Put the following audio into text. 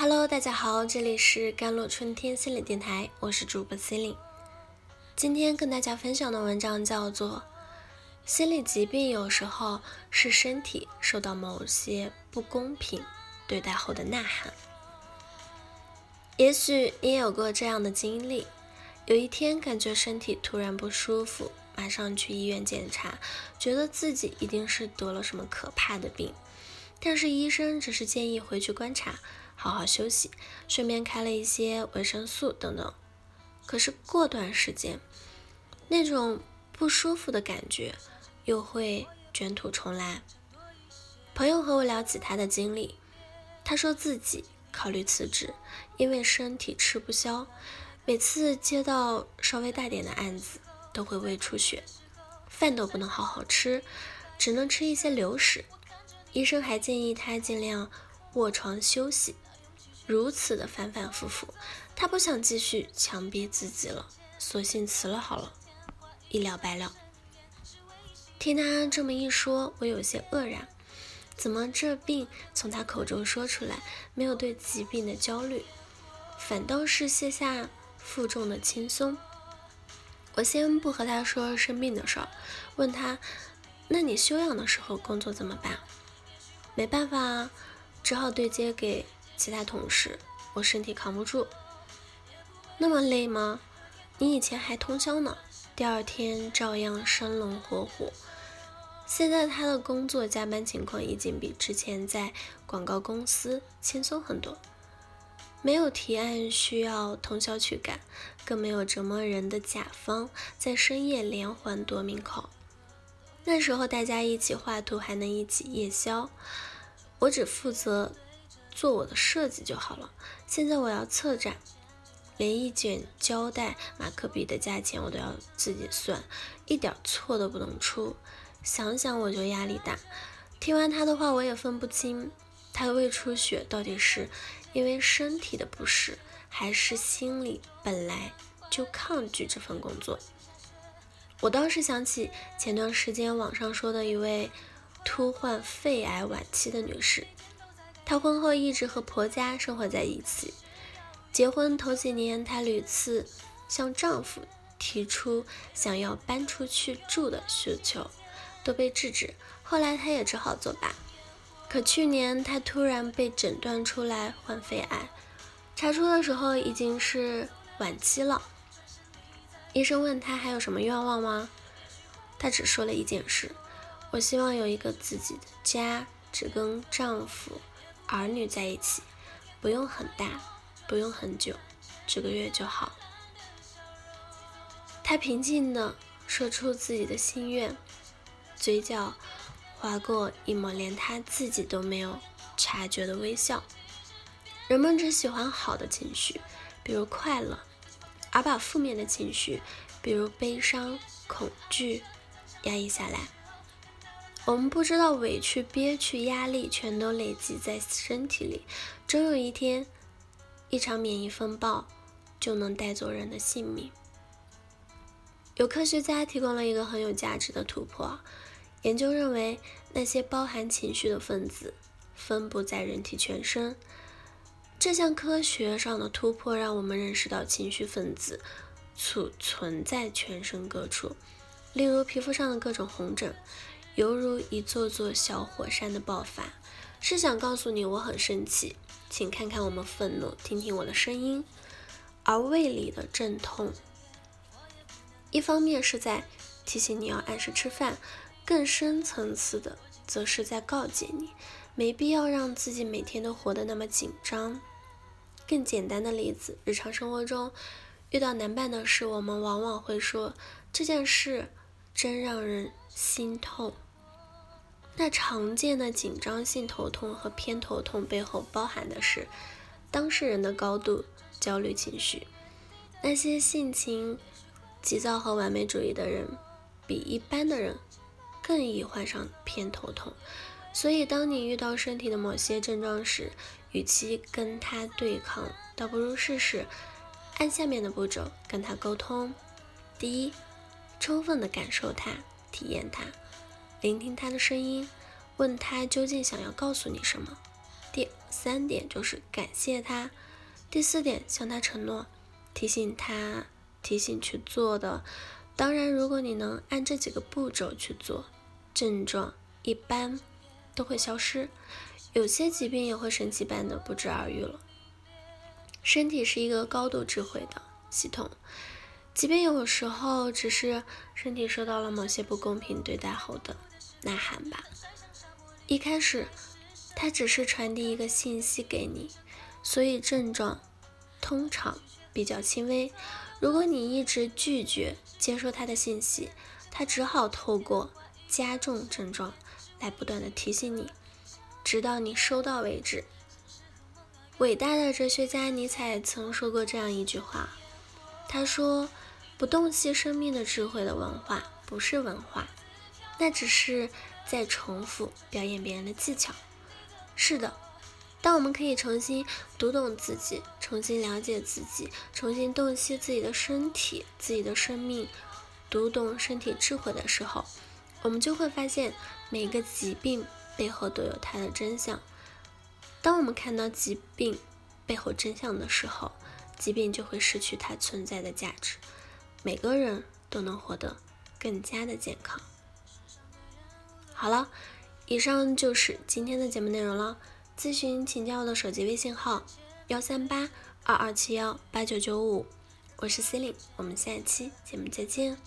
Hello，大家好，这里是甘露春天心理电台，我是主播心灵。今天跟大家分享的文章叫做《心理疾病有时候是身体受到某些不公平对待后的呐喊》。也许你也有过这样的经历，有一天感觉身体突然不舒服，马上去医院检查，觉得自己一定是得了什么可怕的病，但是医生只是建议回去观察。好好休息，顺便开了一些维生素等等。可是过段时间，那种不舒服的感觉又会卷土重来。朋友和我聊起他的经历，他说自己考虑辞职，因为身体吃不消，每次接到稍微大点的案子都会胃出血，饭都不能好好吃，只能吃一些流食。医生还建议他尽量卧床休息。如此的反反复复，他不想继续强逼自己了，索性辞了好了，一了百了。听他这么一说，我有些愕然，怎么这病从他口中说出来，没有对疾病的焦虑，反倒是卸下负重的轻松？我先不和他说生病的事儿，问他，那你休养的时候工作怎么办？没办法啊，只好对接给。其他同事，我身体扛不住，那么累吗？你以前还通宵呢，第二天照样生龙活虎。现在他的工作加班情况已经比之前在广告公司轻松很多，没有提案需要通宵去赶，更没有折磨人的甲方在深夜连环夺命考。那时候大家一起画图，还能一起夜宵，我只负责。做我的设计就好了。现在我要策展，连一卷胶带、马克笔的价钱我都要自己算，一点错都不能出。想想我就压力大。听完他的话，我也分不清他胃出血到底是因为身体的不适，还是心里本来就抗拒这份工作。我倒是想起前段时间网上说的一位突患肺癌晚期的女士。她婚后一直和婆家生活在一起。结婚头几年，她屡次向丈夫提出想要搬出去住的需求，都被制止。后来她也只好作罢。可去年她突然被诊断出来患肺癌，查出的时候已经是晚期了。医生问她还有什么愿望吗？她只说了一件事：我希望有一个自己的家，只跟丈夫。儿女在一起，不用很大，不用很久，几个月就好。他平静地说出自己的心愿，嘴角划过一抹连他自己都没有察觉的微笑。人们只喜欢好的情绪，比如快乐，而把负面的情绪，比如悲伤、恐惧，压抑下来。我们不知道委屈、憋屈、压力全都累积在身体里，终有一天，一场免疫风暴就能带走人的性命。有科学家提供了一个很有价值的突破，研究认为那些包含情绪的分子分布在人体全身。这项科学上的突破让我们认识到情绪分子储存在全身各处，例如皮肤上的各种红疹。犹如一座座小火山的爆发，是想告诉你我很生气，请看看我们愤怒，听听我的声音。而胃里的阵痛，一方面是在提醒你要按时吃饭，更深层次的，则是在告诫你，没必要让自己每天都活得那么紧张。更简单的例子，日常生活中遇到难办的事，我们往往会说这件事真让人。心痛，那常见的紧张性头痛和偏头痛背后包含的是当事人的高度焦虑情绪。那些性情急躁和完美主义的人，比一般的人更易患上偏头痛。所以，当你遇到身体的某些症状时，与其跟他对抗，倒不如试试按下面的步骤跟他沟通。第一，充分的感受他。体验它，聆听它的声音，问他究竟想要告诉你什么。第三点就是感谢他，第四点向他承诺，提醒他，提醒去做的。当然，如果你能按这几个步骤去做，症状一般都会消失，有些疾病也会神奇般的不治而愈了。身体是一个高度智慧的系统，即便有时候只是身体受到了某些不公平对待后的呐喊吧。一开始，它只是传递一个信息给你，所以症状通常比较轻微。如果你一直拒绝接受他的信息，他只好透过加重症状来不断的提醒你，直到你收到为止。伟大的哲学家尼采曾说过这样一句话，他说：“不洞悉生命的智慧的文化不是文化，那只是在重复表演别人的技巧。”是的。当我们可以重新读懂自己，重新了解自己，重新洞悉自己的身体、自己的生命，读懂身体智慧的时候，我们就会发现每个疾病背后都有它的真相。当我们看到疾病背后真相的时候，疾病就会失去它存在的价值，每个人都能活得更加的健康。好了，以上就是今天的节目内容了。咨询请加我的手机微信号：幺三八二二七幺八九九五，我是 C e l i n e 我们下期节目再见。